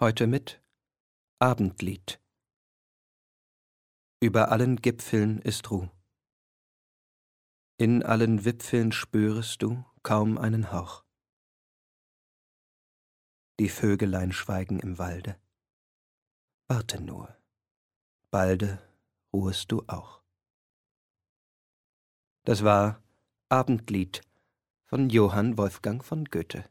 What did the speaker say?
Heute mit Abendlied. Über allen Gipfeln ist Ruh. In allen Wipfeln spürest du kaum einen Hauch. Die Vögelein schweigen im Walde. Warte nur, balde ruhest du auch. Das war Abendlied von Johann Wolfgang von Goethe.